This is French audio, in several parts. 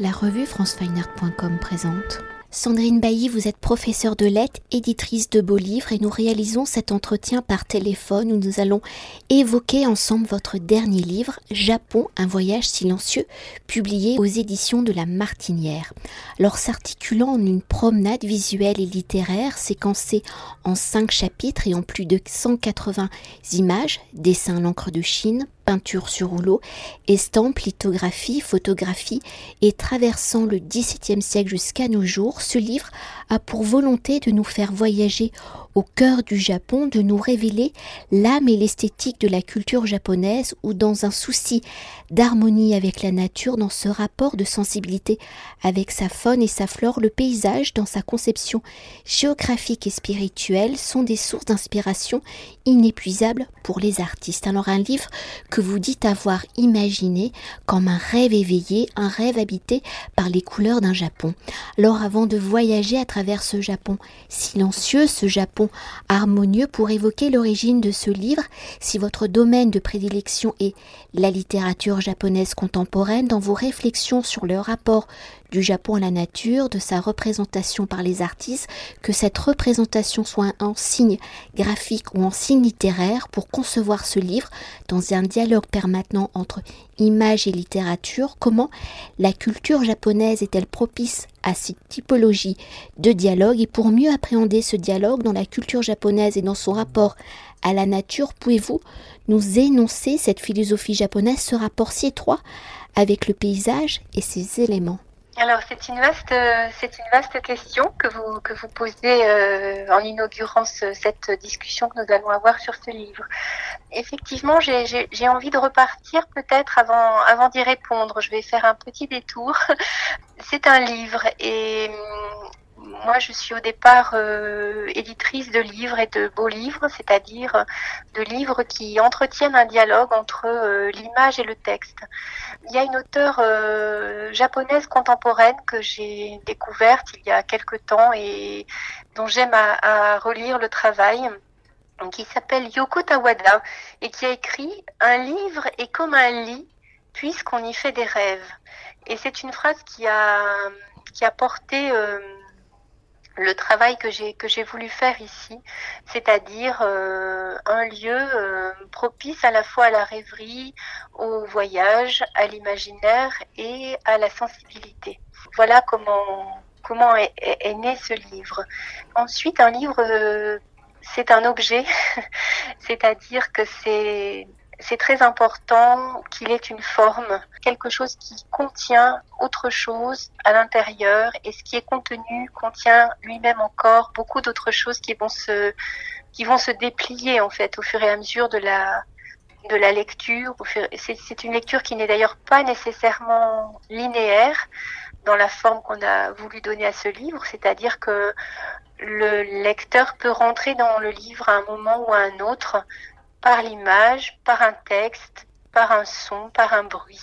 La revue francefineart.com présente. Sandrine Bailly, vous êtes professeure de lettres, éditrice de beaux livres et nous réalisons cet entretien par téléphone où nous allons évoquer ensemble votre dernier livre, Japon, un voyage silencieux, publié aux éditions de la Martinière. Alors s'articulant en une promenade visuelle et littéraire séquencée en cinq chapitres et en plus de 180 images, dessins à l'encre de Chine, peinture sur rouleau, estampes, lithographies, photographies, et traversant le XVIIe siècle jusqu'à nos jours, ce livre a pour volonté de nous faire voyager au cœur du Japon, de nous révéler l'âme et l'esthétique de la culture japonaise ou dans un souci d'harmonie avec la nature, dans ce rapport de sensibilité avec sa faune et sa flore, le paysage, dans sa conception géographique et spirituelle, sont des sources d'inspiration inépuisables pour les artistes. Alors un livre que vous dites avoir imaginé comme un rêve éveillé, un rêve habité par les couleurs d'un Japon. Alors avant de voyager à travers ce Japon silencieux, ce Japon harmonieux, pour évoquer l'origine de ce livre, si votre domaine de prédilection est la littérature japonaise contemporaine, dans vos réflexions sur le rapport du Japon à la nature, de sa représentation par les artistes, que cette représentation soit en signe graphique ou en signe littéraire pour concevoir ce livre dans un dialogue permanent entre image et littérature, comment la culture japonaise est-elle propice à cette typologie de dialogue et pour mieux appréhender ce dialogue dans la culture japonaise et dans son rapport à la nature, pouvez-vous nous énoncer cette philosophie japonaise, ce rapport si étroit avec le paysage et ses éléments? Alors c'est une vaste, c'est une vaste question que vous que vous posez euh, en inaugurant cette discussion que nous allons avoir sur ce livre. Effectivement, j'ai envie de repartir peut-être avant avant d'y répondre. Je vais faire un petit détour. C'est un livre et moi, je suis au départ euh, éditrice de livres et de beaux livres, c'est-à-dire de livres qui entretiennent un dialogue entre euh, l'image et le texte. Il y a une auteure euh, japonaise contemporaine que j'ai découverte il y a quelque temps et dont j'aime à, relire le travail qui s'appelle Yoko Tawada et qui a écrit Un livre est comme un lit puisqu'on y fait des rêves. Et c'est une phrase qui a, qui a porté le travail que j'ai voulu faire ici, c'est-à-dire euh, un lieu euh, propice à la fois à la rêverie, au voyage, à l'imaginaire et à la sensibilité. Voilà comment comment est, né ce livre. Ensuite, un livre, euh, c'est un objet, c'est-à-dire que c'est très important qu'il ait une forme, quelque chose qui contient autre chose à l'intérieur et ce qui est contenu contient lui-même encore beaucoup d'autres choses qui vont se déplier en fait au fur et à mesure de la lecture. C'est une lecture qui n'est d'ailleurs pas nécessairement linéaire dans la forme qu'on a voulu donner à ce livre, c'est-à-dire que le lecteur peut rentrer dans le livre à un moment ou à un autre par l'image, par un texte, par un son, par un bruit.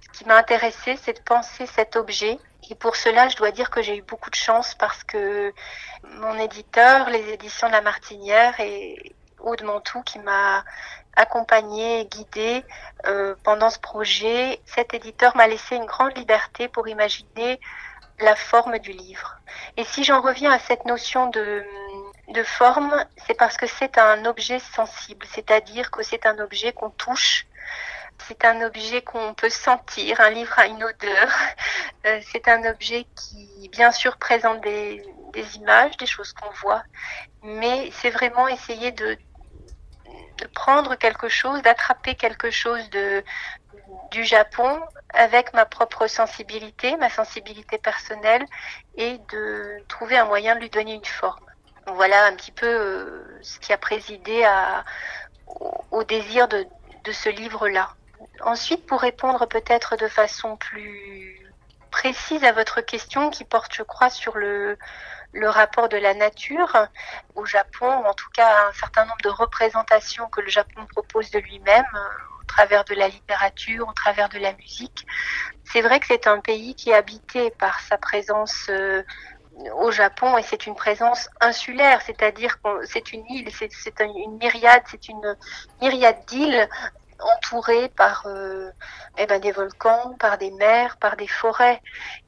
Ce qui m'a intéressé, c'est de penser cet objet. Et pour cela, je dois dire que j'ai eu beaucoup de chance parce que mon éditeur, les éditions de la Martinière et Aude Mantoux, qui m'a accompagnée et guidée euh, pendant ce projet, cet éditeur m'a laissé une grande liberté pour imaginer la forme du livre. Et si j'en reviens à cette notion de de forme, c'est parce que c'est un objet sensible, c'est-à-dire que c'est un objet qu'on touche, c'est un objet qu'on peut sentir, un livre a une odeur, euh, c'est un objet qui bien sûr présente des, des images, des choses qu'on voit, mais c'est vraiment essayer de, de prendre quelque chose, d'attraper quelque chose de, du Japon avec ma propre sensibilité, ma sensibilité personnelle, et de trouver un moyen de lui donner une forme. Voilà un petit peu euh, ce qui a présidé au, désir de ce livre-là. Ensuite, pour répondre peut-être de façon plus précise à votre question qui porte, je crois, sur le, rapport de la nature au Japon, ou en tout cas un certain nombre de représentations que le Japon propose de lui-même euh, au travers de la littérature, au travers de la musique. C'est vrai que c'est un pays qui est habité par sa présence euh, au Japon et c'est une présence insulaire, c'est-à-dire que c'est une île, c'est une myriade, c'est une myriade d'îles entouré par eh ben, des volcans, par des mers, par des forêts.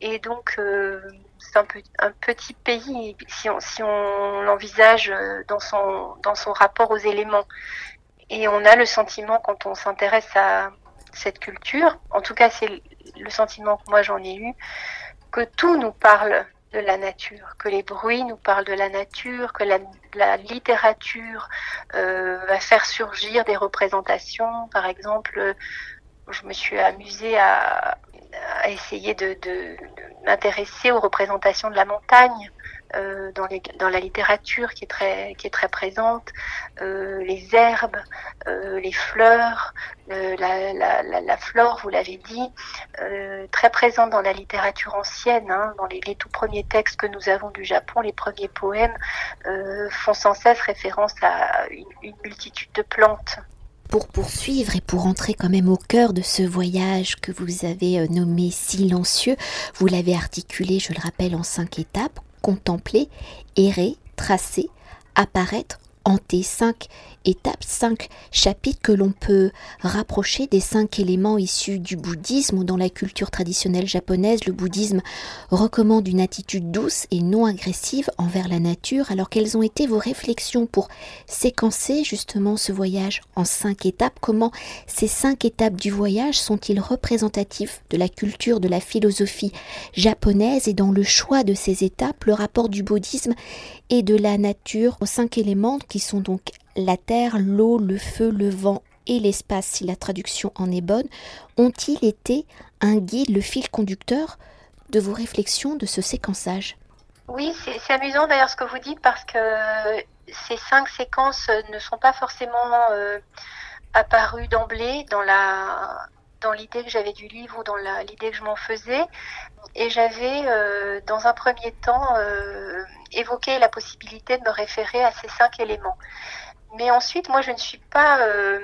Et donc, c'est un, un, petit pays si on, si on l'envisage dans son, dans son rapport aux éléments. Et on a le sentiment, quand on s'intéresse à cette culture, en tout cas c'est le sentiment que moi j'en ai eu, que tout nous parle de la nature, que les bruits nous parlent de la nature, que la, littérature euh, va faire surgir des représentations. Par exemple, je me suis amusée à, essayer de m'intéresser aux représentations de la montagne. Euh, dans, la littérature qui est très, présente, euh, les herbes, euh, les fleurs, la, flore, vous l'avez dit, très présente dans la littérature ancienne, hein, dans les, les, tout premiers textes que nous avons du Japon, les premiers poèmes font sans cesse référence à une, une multitude de plantes. Pour poursuivre et pour entrer quand même au cœur de ce voyage que vous avez nommé silencieux, vous l'avez articulé, je le rappelle, en cinq étapes contempler, errer, tracer, apparaître, hanter. Cinq étapes, cinq chapitres que l'on peut rapprocher des cinq éléments issus du bouddhisme ou dans la culture traditionnelle japonaise. Le bouddhisme recommande une attitude douce et non agressive envers la nature. Alors quelles ont été vos réflexions pour séquencer justement ce voyage en cinq étapes? Comment ces cinq étapes du voyage sont-ils représentatifs de la culture, de la philosophie japonaise? Et dans le choix de ces étapes, le rapport du bouddhisme et de la nature aux cinq éléments qui sont donc la terre, l'eau, le feu, le vent et l'espace, si la traduction en est bonne, ont-ils été un guide, le fil conducteur de vos réflexions de ce séquençage? Oui, c'est amusant d'ailleurs ce que vous dites parce que ces cinq séquences ne sont pas forcément euh, apparues d'emblée dans l'idée que j'avais du livre ou dans l'idée que je m'en faisais. Et j'avais, euh, dans un premier temps, euh, évoqué la possibilité de me référer à ces cinq éléments. Mais ensuite, moi, je ne suis pas, euh,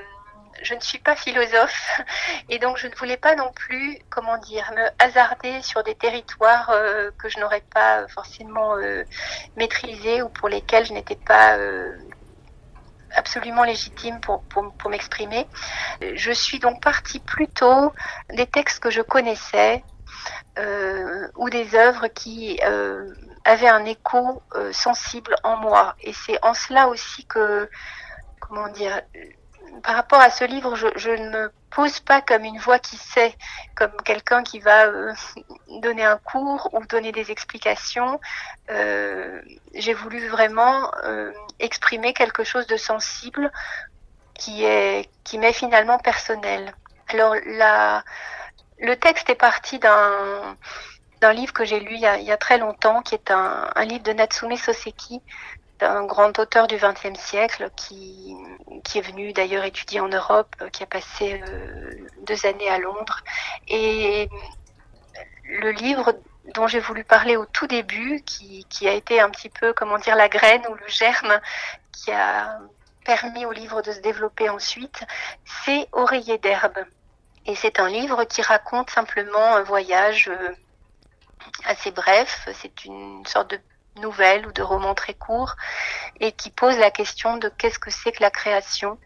je ne suis pas philosophe, et donc je ne voulais pas non plus, comment dire, me hasarder sur des territoires euh, que je n'aurais pas forcément euh, maîtrisés ou pour lesquels je n'étais pas absolument légitime pour, m'exprimer. Je suis donc partie plutôt des textes que je connaissais ou des œuvres qui avaient un écho sensible en moi. Et c'est en cela aussi que comment dire, par rapport à ce livre, je, ne me pose pas comme une voix qui sait, comme quelqu'un qui va euh, donner un cours ou donner des explications. Euh, j'ai voulu vraiment euh, exprimer quelque chose de sensible qui est qui m'est finalement personnel. Alors la, le texte est parti d'un d'un livre que j'ai lu il y, a, très longtemps, qui est un, livre de Natsume Soseki, un grand auteur du XXe siècle qui, est venu d'ailleurs étudier en Europe, qui a passé euh, deux années à Londres. Et le livre dont j'ai voulu parler au tout début, qui, qui, a été un petit peu, comment dire, la graine ou le germe qui a permis au livre de se développer ensuite, c'est Oreiller d'herbe. Et c'est un livre qui raconte simplement un voyage euh, assez bref. C'est une sorte de nouvelles ou de romans très courts et qui pose la question de qu'est-ce que c'est que la création,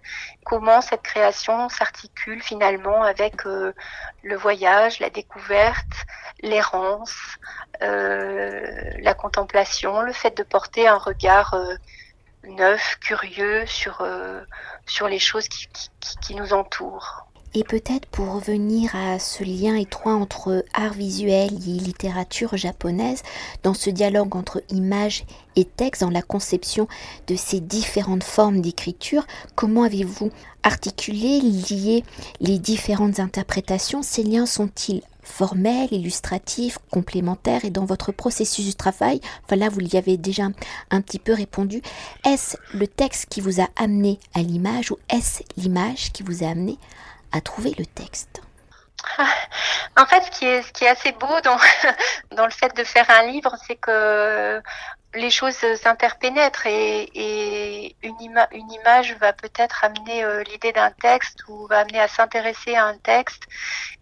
comment cette création s'articule finalement avec euh, le voyage, la découverte, l'errance, euh, la contemplation, le fait de porter un regard euh, neuf, curieux sur, sur les choses qui, qui nous entourent. Et peut-être pour revenir à ce lien étroit entre art visuel et littérature japonaise, dans ce dialogue entre image et texte, dans la conception de ces différentes formes d'écriture, comment avez-vous articulé, lié les différentes interprétations? Ces liens sont-ils formels, illustratifs, complémentaires? Et dans votre processus du travail, enfin vous y avez déjà un petit peu répondu, est-ce le texte qui vous a amené à l'image ou est-ce l'image qui vous a amené trouver le texte. En fait, ce qui est, assez beau dans, le fait de faire un livre, c'est que les choses s'interpénètrent et, une, image va peut-être amener euh, l'idée d'un texte ou va amener à s'intéresser à un texte.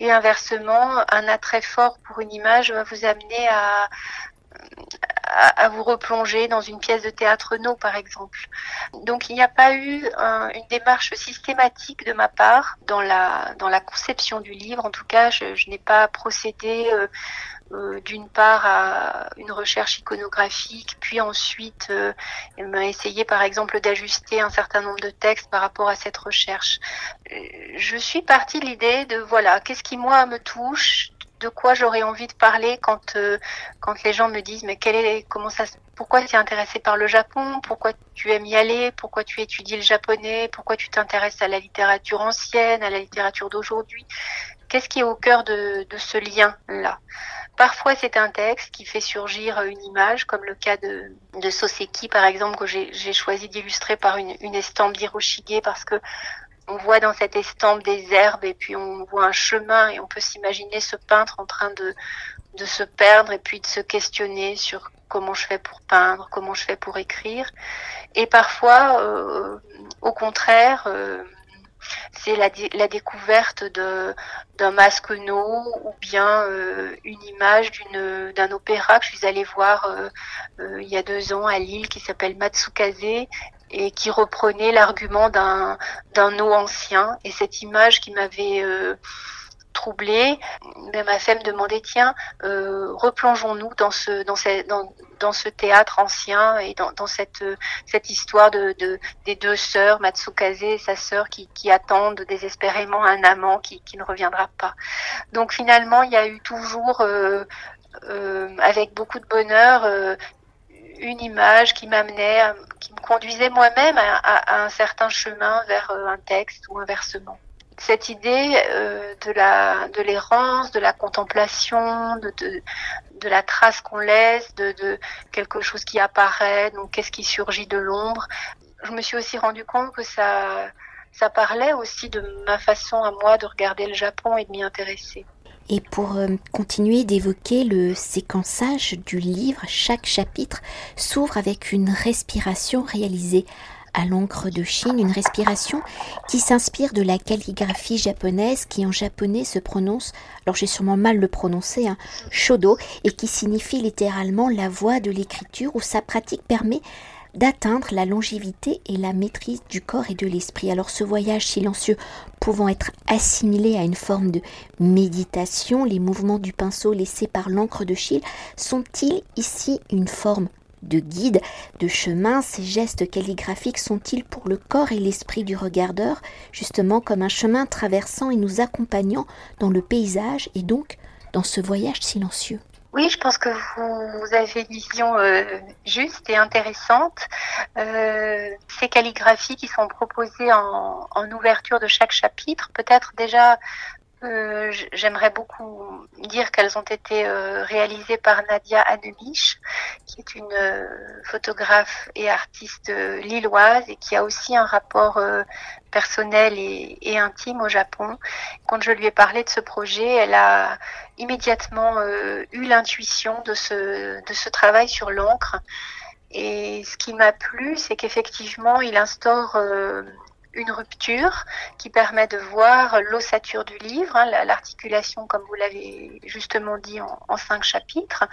Et inversement, un attrait fort pour une image va vous amener à, à, vous replonger dans une pièce de théâtre no, par exemple. Donc il n'y a pas eu une démarche systématique de ma part dans la, conception du livre. En tout cas, je, n'ai pas procédé euh, euh, d'une part à une recherche iconographique, puis ensuite euh, m'a essayé par exemple d'ajuster un certain nombre de textes par rapport à cette recherche. Euh, je suis partie de l'idée de voilà, qu'est-ce qui moi me touche, de quoi j'aurais envie de parler quand euh, quand les gens me disent mais quel est comment ça pourquoi tu es intéressé par le Japon? Pourquoi tu aimes y aller? Pourquoi tu étudies le japonais? Pourquoi tu t'intéresses à la littérature ancienne à la littérature d'aujourd'hui? Qu'est-ce qui est au cœur de, ce lien là Parfois, c'est un texte qui fait surgir une image, comme le cas de, de Soseki, par exemple, que j'ai choisi d'illustrer par une, une estampe d'Hiroshige, parce que on voit dans cette estampe des herbes et puis on voit un chemin et on peut s'imaginer ce peintre en train de, se perdre et puis de se questionner sur comment je fais pour peindre, comment je fais pour écrire. Et parfois, euh, au contraire, euh, c'est la, découverte d'un masque no ou bien euh, une image d'un opéra que je suis allée voir euh, euh, il y a deux ans à Lille qui s'appelle Matsukaze et qui reprenait l'argument d'un no ancien. Et cette image qui m'avait troublée, ben, m'a fait me demander tiens, replongeons-nous dans ce dans, ce, dans ce théâtre ancien et dans, cette cette histoire de, de, des deux sœurs, Matsukaze et sa sœur, qui, attendent désespérément un amant qui, qui ne reviendra pas. Donc finalement, il y a eu toujours euh, euh, avec beaucoup de bonheur euh, une image qui m'amenait, qui me conduisait moi-même à, à, un certain chemin vers euh, un texte ou un versement cette idée euh, de de l'errance, de la contemplation, de, de, de la trace qu'on laisse, de, de, quelque chose qui apparaît, donc qu'est-ce qui surgit de l'ombre. Je me suis aussi rendu compte que ça ça parlait aussi de ma façon à moi de regarder le Japon et de m'y intéresser. Et pour euh, continuer d'évoquer le séquençage du livre, chaque chapitre s'ouvre avec une respiration réalisée à l'encre de Chine, une respiration qui s'inspire de la calligraphie japonaise qui en japonais se prononce, alors j'ai sûrement mal le prononcé, hein, shodo, et qui signifie littéralement la voie de l'écriture où sa pratique permet d'atteindre la longévité et la maîtrise du corps et de l'esprit. Alors ce voyage silencieux pouvant être assimilé à une forme de méditation, les mouvements du pinceau laissés par l'encre de Chine sont-ils ici une forme de guide, de chemin, ces gestes calligraphiques sont-ils pour le corps et l'esprit du regardeur, justement comme un chemin traversant et nous accompagnant dans le paysage et donc dans ce voyage silencieux oui, je pense que vous, avez une vision euh, juste et intéressante. Euh, ces calligraphies qui sont proposées en, en ouverture de chaque chapitre, peut-être déjà euh, j'aimerais beaucoup dire qu'elles ont été euh, réalisées par Nadia Anemiche, qui est une euh, photographe et artiste lilloise et qui a aussi un rapport personnel et, intime au Japon. Quand je lui ai parlé de ce projet, elle a immédiatement eu l'intuition de ce travail sur l'encre. Et ce qui m'a plu, c'est qu'effectivement, il instaure une rupture qui permet de voir l'ossature du livre, hein, l'articulation comme vous l'avez justement dit en, cinq chapitres,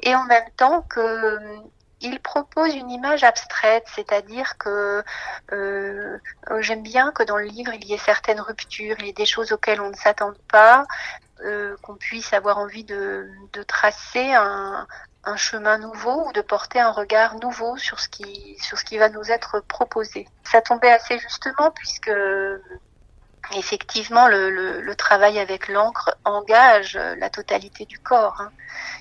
et en même temps que euh, il propose une image abstraite, c'est-à-dire que euh, j'aime bien que dans le livre il y ait certaines ruptures, il y ait des choses auxquelles on ne s'attend pas, euh, qu'on puisse avoir envie de, de tracer un, un chemin nouveau ou de porter un regard nouveau sur ce qui, sur ce qui va nous être proposé. Ça tombait assez justement puisque effectivement le, travail avec l'encre engage la totalité du corps. Hein.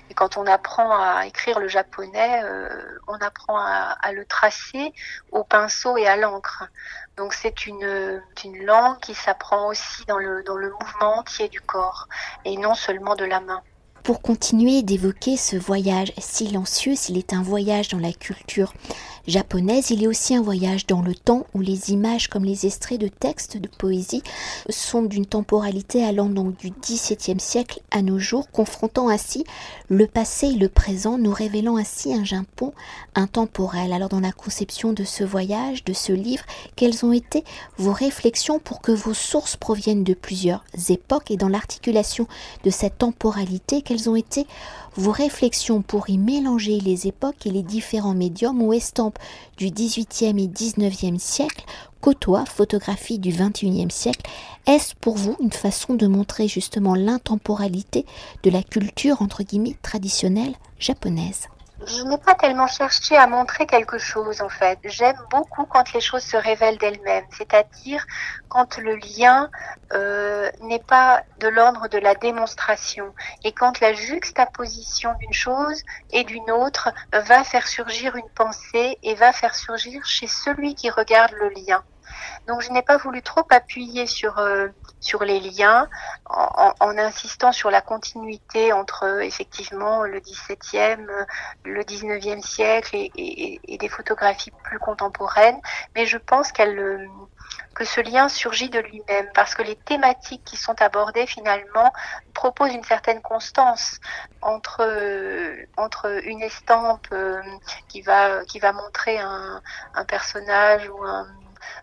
Et quand on apprend à écrire le japonais, euh, on apprend à, le tracer au pinceau et à l'encre. Donc c'est une, une langue qui s'apprend aussi dans le mouvement entier du corps et non seulement de la main pour continuer d'évoquer ce voyage silencieux, s'il est un voyage dans la culture japonaise, il est aussi un voyage dans le temps où les images comme les extraits de textes de poésie sont d'une temporalité allant donc du XVIIe siècle à nos jours, confrontant ainsi le passé et le présent, nous révélant ainsi un Japon intemporel. Alors dans la conception de ce voyage, de ce livre, quelles ont été vos réflexions pour que vos sources proviennent de plusieurs époques et dans l'articulation de cette temporalité, quelles ont été vos réflexions pour y mélanger les époques et les différents médiums ou estampes du XVIIIe et XIXe siècle côtoient photographie du XXIe siècle. Est-ce pour vous une façon de montrer justement l'intemporalité de la culture entre guillemets traditionnelle japonaise? Je n'ai pas tellement cherché à montrer quelque chose en fait. J'aime beaucoup quand les choses se révèlent d'elles-mêmes, c'est-à-dire quand le lien euh, n'est pas de l'ordre de la démonstration et quand la juxtaposition d'une chose et d'une autre va faire surgir une pensée et va faire surgir chez celui qui regarde le lien. Donc je n'ai pas voulu trop appuyer sur euh, sur les liens en, insistant sur la continuité entre effectivement le 17e, le 19e siècle et, et, des photographies plus contemporaines, mais je pense qu'elle que ce lien surgit de lui-même parce que les thématiques qui sont abordées finalement proposent une certaine constance entre entre une estampe euh, qui va qui va montrer un, un personnage ou un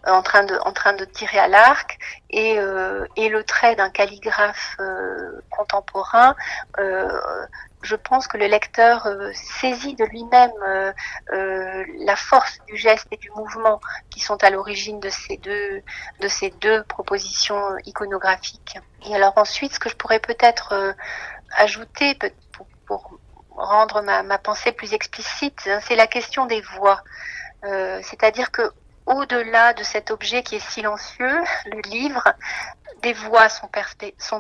en train de, en train de tirer à l'arc et, euh, et le trait d'un calligraphe euh, contemporain, euh, je pense que le lecteur saisit de lui-même la force du geste et du mouvement qui sont à l'origine de ces deux de ces deux propositions iconographiques. Et alors ensuite, ce que je pourrais peut-être ajouter pour, rendre ma, ma, pensée plus explicite, hein, c'est la question des voix. Euh, C'est-à-dire que au-delà de cet objet qui est silencieux, le livre, des voix sont,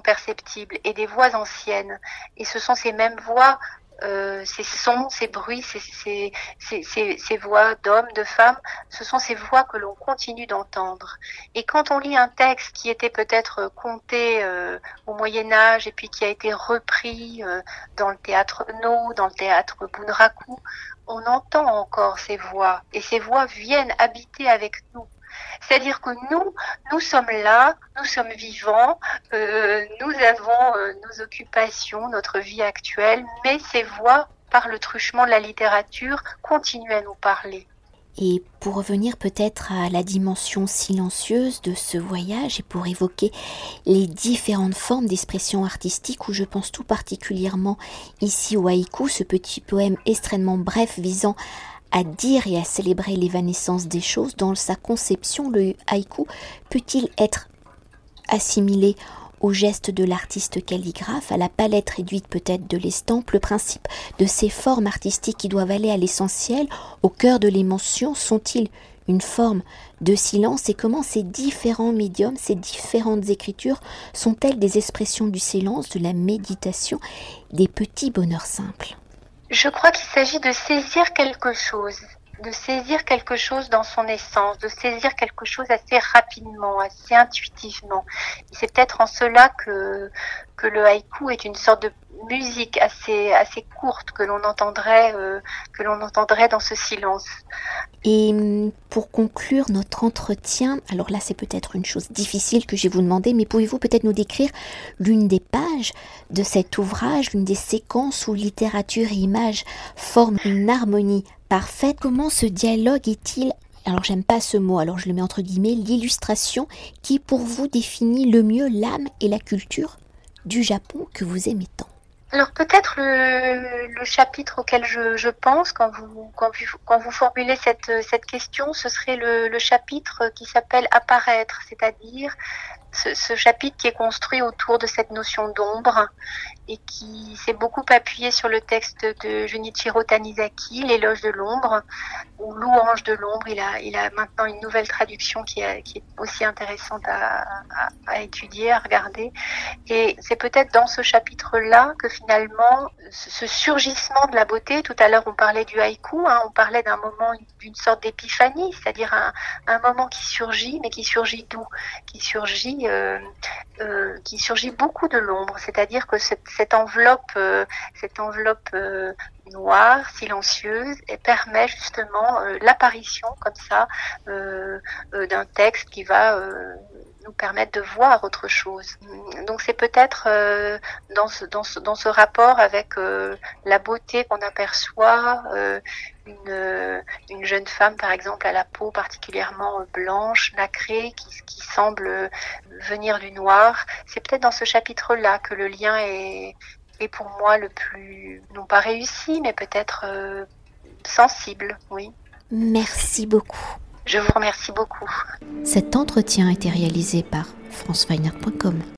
perceptibles et des voix anciennes. Et ce sont ces mêmes voix, euh, ces sons, ces bruits, ces voix d'hommes, de femmes, ce sont ces voix que l'on continue d'entendre. Et quand on lit un texte qui était peut-être compté euh, au Moyen Âge et puis qui a été repris euh, dans le théâtre No, dans le théâtre Bunraku, on entend encore ces voix et ces voix viennent habiter avec nous. C'est-à-dire que nous, nous sommes là, nous sommes vivants, euh, nous avons euh, nos occupations, notre vie actuelle, mais ces voix, par le truchement de la littérature, continuent à nous parler. Et pour revenir peut-être à la dimension silencieuse de ce voyage et pour évoquer les différentes formes d'expression artistique où je pense tout particulièrement ici au haïku, ce petit poème extrêmement bref visant à dire et à célébrer l'évanescence des choses, dans sa conception, le haïku peut-il être assimilé au geste de l'artiste calligraphe, à la palette réduite peut-être de l'estampe, le principe de ces formes artistiques qui doivent aller à l'essentiel, au cœur de l'émotion, sont-ils une forme de silence et comment ces différents médiums, ces différentes écritures sont-elles des expressions du silence, de la méditation, des petits bonheurs simples? Je crois qu'il s'agit de saisir quelque chose, de saisir quelque chose dans son essence, de saisir quelque chose assez rapidement, assez intuitivement. C'est peut-être en cela que, que le haïku est une sorte de musique assez, assez courte que l'on entendrait, euh, entendrait dans ce silence. Et hum, pour conclure notre entretien, alors là c'est peut-être une chose difficile que je vais vous demander, mais pouvez-vous peut-être nous décrire l'une des pages de cet ouvrage, l'une des séquences où littérature et image forment une harmonie Comment ce dialogue est-il alors j'aime pas ce mot, alors je le mets entre guillemets, l'illustration qui pour vous définit le mieux l'âme et la culture du Japon que vous aimez tant? Alors peut-être le, chapitre auquel je, pense quand vous, formulez cette, question, ce serait le chapitre qui s'appelle apparaître, c'est-à-dire ce, chapitre qui est construit autour de cette notion d'ombre et qui s'est beaucoup appuyé sur le texte de Junichiro Tanizaki, L'éloge de l'ombre, ou Louange de l'ombre. Il a, il a maintenant une nouvelle traduction qui est, aussi intéressante à, étudier, à regarder. Et c'est peut-être dans ce chapitre-là que finalement, ce surgissement de la beauté, tout à l'heure on parlait du haïku, hein, on parlait d'un moment, d'une sorte d'épiphanie, c'est-à-dire un, un, moment qui surgit, mais qui surgit d'où? Qui surgit, euh, euh, qui surgit beaucoup de l'ombre, c'est-à-dire que cette, enveloppe, cette enveloppe euh, noire, silencieuse, et permet justement l'apparition comme ça d'un texte qui va nous permettre de voir autre chose. Donc c'est peut-être dans, ce, rapport avec la beauté qu'on aperçoit, euh, une, jeune femme, par exemple, à la peau particulièrement blanche, nacrée, qui, semble venir du noir. C'est peut-être dans ce chapitre-là que le lien est, est, pour moi le plus, non pas réussi, mais peut-être euh, sensible, oui. Merci beaucoup. Je vous remercie beaucoup. Cet entretien a été réalisé par franceweiner.com.